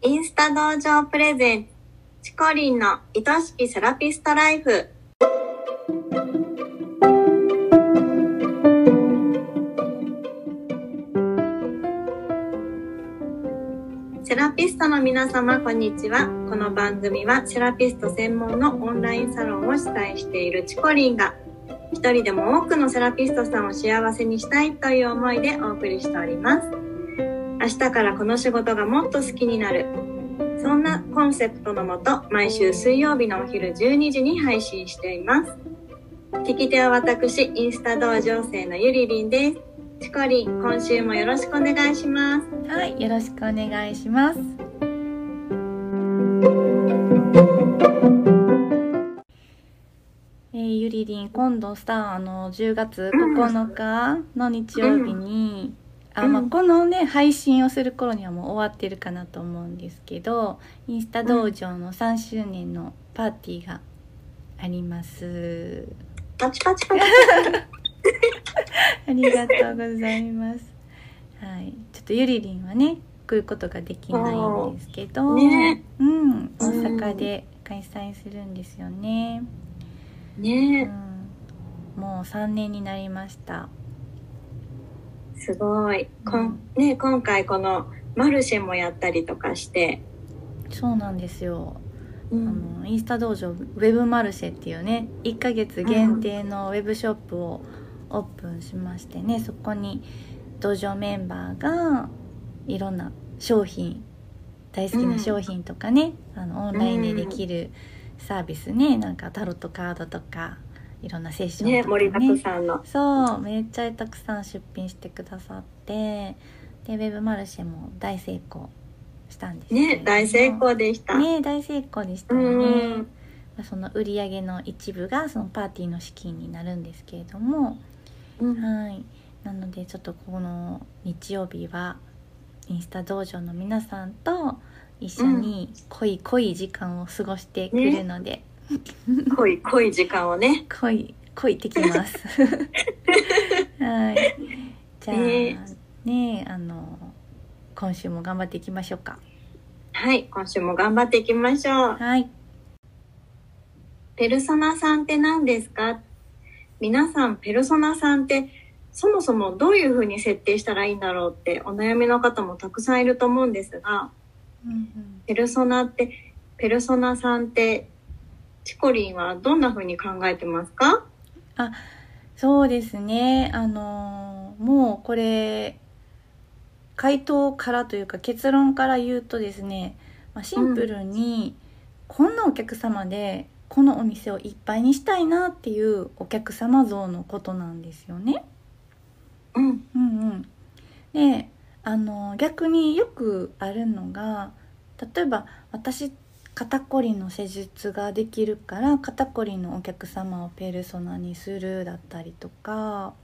インスタ道場プレゼンツチコリンの愛しきセラピストライフ。セラピストの皆様こんにちは。この番組はセラピスト専門のオンラインサロンを主催しているチコリンが一人でも多くのセラピストさんを幸せにしたいという思いでお送りしております。明日からこの仕事がもっと好きになる。そんなコンセプトのもと毎週水曜日のお昼12時に配信しています。聞き手は私インスタ道場生のゆりりんです。チコリン今週もよろしくお願いします。はい、よろしくお願いします。えーゆりりん今度さあの10月9日の日曜日に、あまあ、うんこのね配信をする頃にはもう終わってるかなと思うんですけどインスタ道場の3周年のパーティーがあります。パチパチパチありがとうございます。はい、ちょっとゆりりんはね来ることができないんですけど、ねうん、大阪で開催するんですよね。うねん、もう3年になりました。えすごい。こん、ね、今回このマルシェもやったりとかして、そうなんですよ。うあのインスタ道場ウェブマルシェっていうね1ヶ月限定のウェブショップをオープンしましてねそこに道場メンバーがいろんな商品大好きな商品とかね、あのオンラインでできるサービスねなんかタロットカードとかいろんなセッショねンとか盛りだくさんの。そうめっちゃたくさん出品してくださって。でウェブマルシェも大成功したんですね大成功でした、ね大成功でしたね、その売り上げの一部がそのパーティーの資金になるんですけれども、うん。はい。なのでちょっとこの日曜日はインスタ道場の皆さんと一緒に濃い濃い時間を過ごしてくるので、濃い濃い時間をね。濃い濃いってきます。はい。じゃあね。ねあの今週も頑張っていきましょうか。はい今週も頑張っていきましょう。はい。ペルソナさんって何ですか？皆さんペルソナさんってそもそもどういうふうに設定したらいいんだろうってお悩みの方もたくさんいると思うんですがうんうん。ペルソナってペルソナさんってチコリンはどんなふうに考えてますか？そうですね。あのもうこれ回答からというか結論から言うとですね、まあ、シンプルにこんなお客様でこのお店をいっぱいにしたいなっていうお客様像のことなんですよね。うん。うんうん、であの逆によくあるのが例えば私肩こりの施術ができるから肩こりのお客様をペルソナにするだったりとか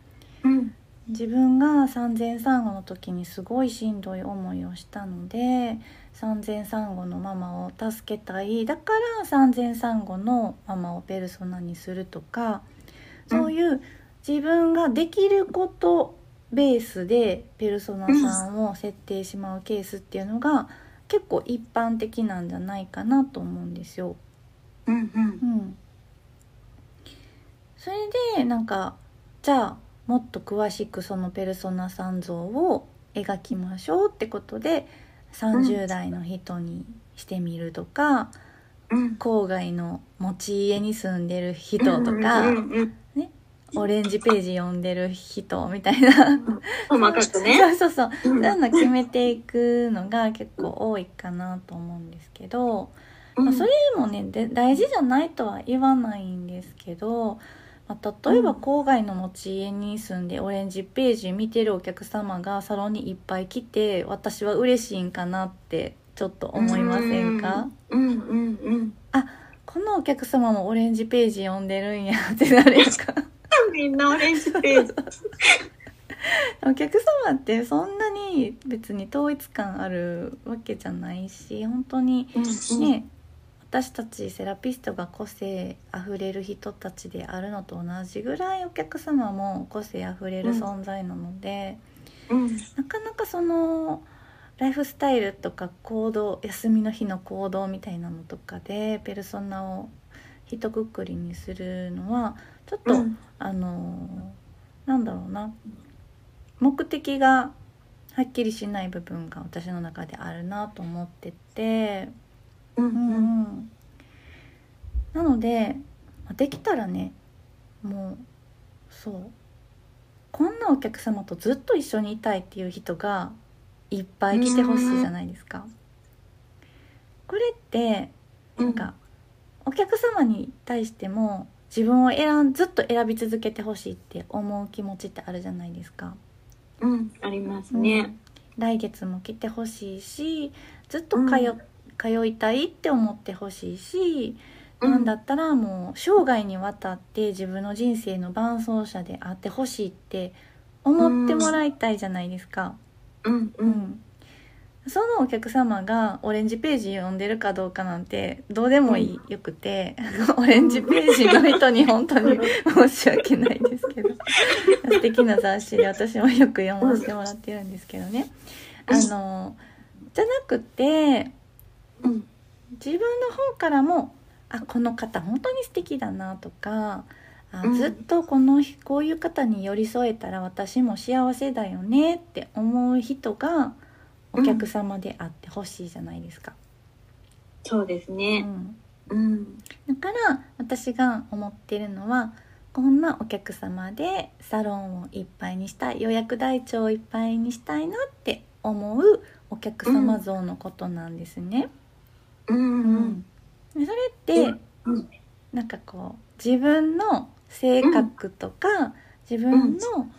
うん。自分が産前産後の時にすごいしんどい思いをしたので産前産後のママを助けたい。だから産前産後のママをペルソナにするとかそういう自分ができることベースでペルソナさんを設定しまうケースっていうのが結構一般的なんじゃないかなと思うんですよ。うんうん。うん、それでなんかじゃあもっと詳しくそのペルソナさん像を描きましょうってことで30代の人にしてみるとか、うん。郊外の持ち家に住んでる人とか、うんうんうんオレンジページ読んでる人みたいな。細かくね。そうそうそう。うん。そういうの決めていくのが結構多いかなと思うんですけど。まあ、それもねで大事じゃないとは言わないんですけど、まあ、例えばうん。郊外の持ち家に住んでオレンジページ見てるお客様がサロンにいっぱい来て私は嬉しいんかなってちょっと思いませんか？うん。うん。うん。このお客様もオレンジページ読んでるんやってなるやんかみんなオレンジページ。お客様ってそんなに別に統一感あるわけじゃないし本当にうんね私たちセラピストが個性あふれる人たちであるのと同じぐらいお客様も個性あふれる存在なので、うん。なかなかそのライフスタイルとか行動休みの日の行動みたいなのとかでペルソナを一括りにするのはちょっと、うん。あのなんだろうな。目的がはっきりしない部分が私の中であるなと思ってて、うんうん。うん、なのでまあできたらねもうそう。こんなお客様とずっと一緒にいたいっていう人がいっぱい来てほしいじゃないですか。これってうんなん。かお客様に対しても自分を選んずっと選び続けてほしいって思う気持ちってあるじゃないですか。うんありますね。来月も来てほしいしずっと通,、通いたいって思ってほしいし、うんなんだったらもう生涯にわたって自分の人生の伴走者であってほしいって思ってもらいたいじゃないですか。うんううんんそのお客様がオレンジページ読んでるかどうかなんてどうでもいい、よくて オレンジページの人に本当に申し訳ないですけど。素敵な雑誌で私もよく読ませてもらってるんですけどね。あのじゃなくてうん。自分の方からもあこの方本当に素敵だなとかあうん。ずっとこの日こういう方に寄り添えたら私も幸せだよねって思う人がお客様であってほしいじゃないですか。そうですうね。ん、うんだから私が思ってるのはこんなお客様でサロンをいっぱいにしたい予約台帳をいっぱいにしたいなって思うお客様像のことなんですね。うんううんそれって、うんなんかこう自分の性格とか、自分の,、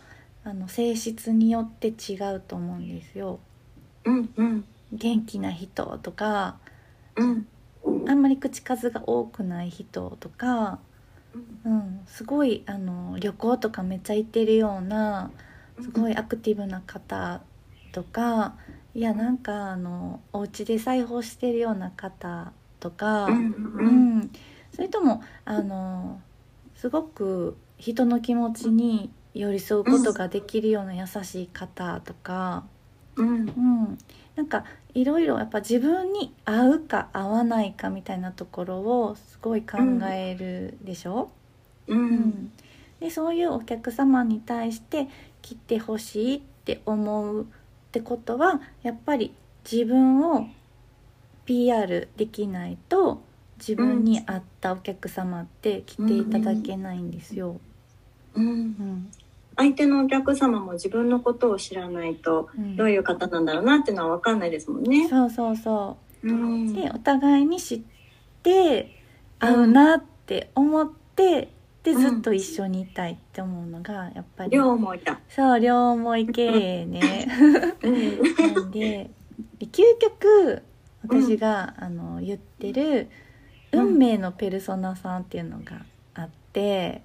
あの性質によって違うと思うんですよ。元気な人とかうんあんまり口数が多くない人とか、うん、すごいあの旅行とかめっちゃ行ってるようなすごいアクティブな方とかいやなんかあのお家で裁縫してるような方とか。うん、それともあのすごく人の気持ちに寄り添うことができるような優しい方とか、うんうん、なんかいろいろやっぱ自分に合うか合わないかみたいなところをすごい考えるでしょ、ううん。んでそういうお客様に対して来てほしいって思うってことはやっぱり自分を PR できないと自分に合ったお客様って来ていただけないんですよ。うん。うん相手のお客様も自分のことを知らないとうん。どういう方なんだろうなっていうのは分かんないですもんね。そうそうそう。うん。でお互いに知って合うなって思って、でうん。ずっと一緒にいたいって思うのがやっぱり、両もいた。そう両思い系ね。うん。なんでで究極私が、あの言ってる運命のペルソナさんっていうのがあって、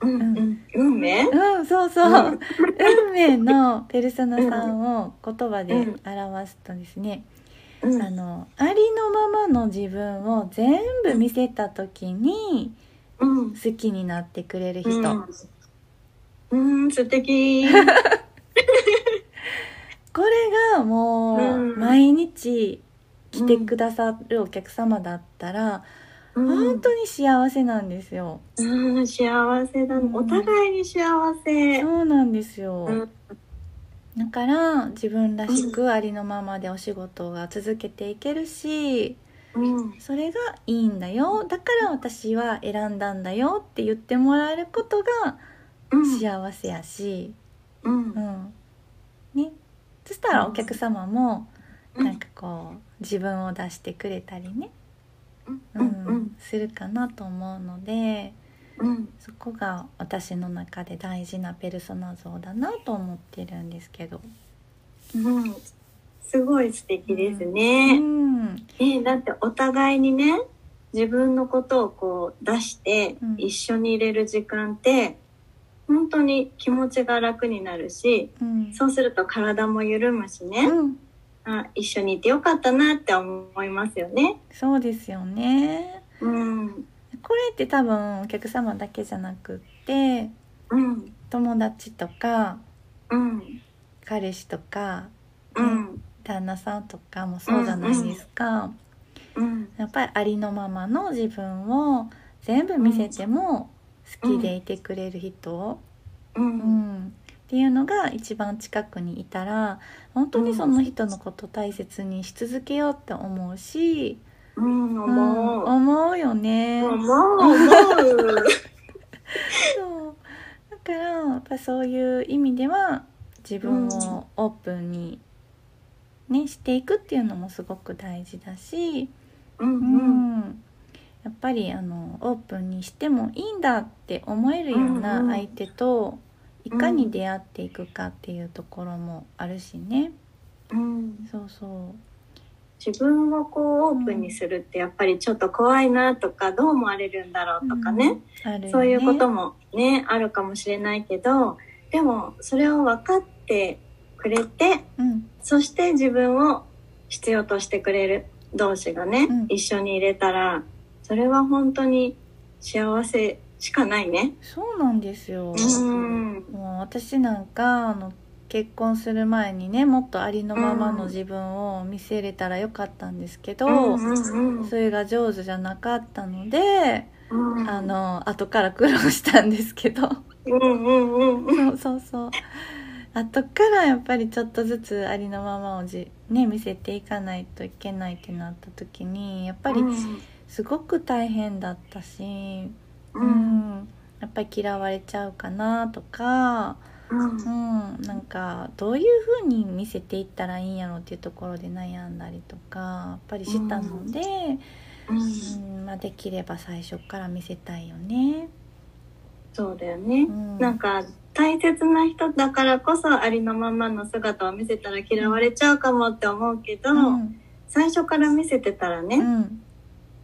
うん。うん。運命？うんそうそう、うん。運命のペルソナさんを言葉で表すとですね、うん。あのありのままの自分を全部見せた時にうん。好きになってくれる人、うん、うん、素敵。これがもううん。毎日来てくださるお客様だったら、本当に幸せなんですよ。うん、幸せだ、うん。お互いに幸せ。そうなんですよ。うん。だから自分らしくありのままでお仕事が続けていけるし、うん。それがいいんだよ。だから私は選んだんだよって言ってもらえることがうん。幸せやし、うん。うん。ね、そしたらお客様もうん。なんかこう自分を出してくれたりね、するかなと思うのでうん。そこが私の中で大事なペルソナ像だなと思ってるんですけど。うん。すごい素敵ですうね。ん。えだってお互いにね自分のことをこう出してうん。一緒に入れる時間って本当に気持ちが楽になるしうん。そうすると体も緩むしね、うんあ一緒にいてよかったなって思いますよね。そうですよね。うん。これって多分お客様だけじゃなくってうん。友達とかうん。彼氏とか、うん。旦那さんとかもそうじゃないですか、うんやっぱりありのままの自分を全部見せても好きでいてくれる人、ううんんっていうのが一番近くにいたら本当にその人のこと大切にし続けようって思うし、うんう。ん思う思うよね。思う思う。そう。だからやっぱそういう意味では自分をオープンに、ね、していくっていうのもすごく大事だし、うんううん。ん、やっぱりあのオープンにしてもいいんだって思えるような相手といかに出会っていくかっていうところもあるしね。うん。そうそう。自分をこうオープンにするってやっぱりちょっと怖いなとかどう思われるんだろうとかね、うん。ね。そういうこともねあるかもしれないけどでもそれを分かってくれてうん。そして自分を必要としてくれる同士がね、うん。一緒に入れたらそれは本当に幸せしかないね。そうなんですよ。うん。もう私なんかあの結婚する前にねもっとありのままの自分を見せれたらよかったんですけど、それが上手じゃなかったので、うん。あの後から苦労したんですけど。そうそうそう。後からやっぱりちょっとずつありのままをじ、ね、見せていかないといけないってなった時にやっぱりすごく大変だったし、ううんん、やっぱり嫌われちゃうかなとか。うんうん、なんかどういう風に見せていったらいいんやろっていうところで悩んだりとかやっぱりしたので、うんうんまあ、できれば最初から見せたいよね。そうだよねう。ん、なんか大切な人だからこそありのままの姿を見せたら嫌われちゃうかもって思うけど、うん最初から見せてたらね、うん、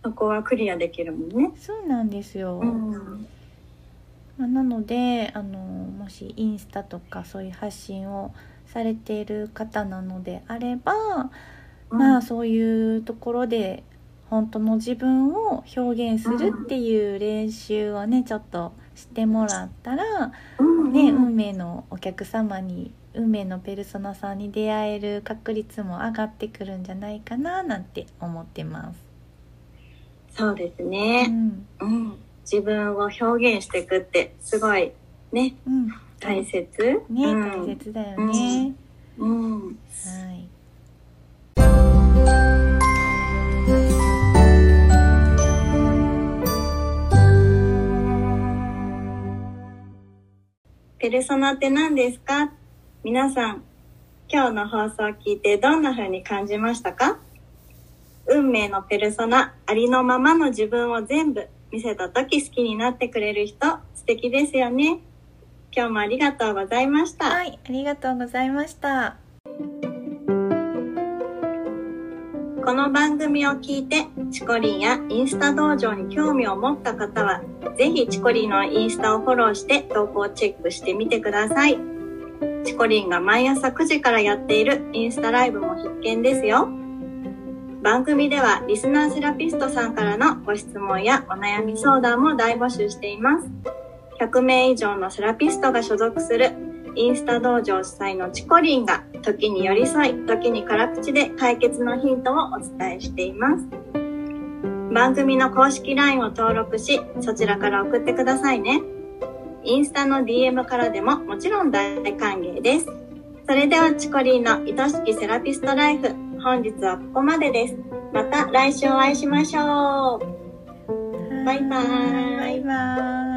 そこはクリアできるもんね。そうなんですよ、うん。まあなのであのもしインスタとかそういう発信をされている方なのであれば、まあそういうところで本当の自分を表現するっていう練習をねちょっとしてもらったら、うんね、うん。運命のお客様に運命のペルソナさんに出会える確率も上がってくるんじゃないかななんて思ってます。そうですうね、ん。うん。自分を表現していくってすごいねうん、大切。ね、うん。大切だよね。うん。はい。ペルソナって何ですか？皆さん、今日の放送を聞いてどんな風に感じましたか？運命のペルソナ、ありのままの自分を全部見せた時好きになってくれる人、素敵ですよね。今日もありがとうございました。はい、ありがとうございました。この番組を聞いて、チコリンやインスタ道場に興味を持った方は、ぜひチコリンのインスタをフォローして投稿をチェックしてみてください。チコリンが毎朝9時からやっているインスタライブも必見ですよ。番組ではリスナーセラピストさんからのご質問やお悩み相談も大募集しています。100名以上のセラピストが所属するインスタ道場主催のチコリンが時に寄り添い、時に辛口で解決のヒントをお伝えしています。番組の公式 LINE を登録し、そちらから送ってくださいね。インスタの DM からでももちろん大歓迎です。それではチコリンの愛しきセラピストライフ、本日はここまでです。また来週お会いしましょう。バイバーイバイバ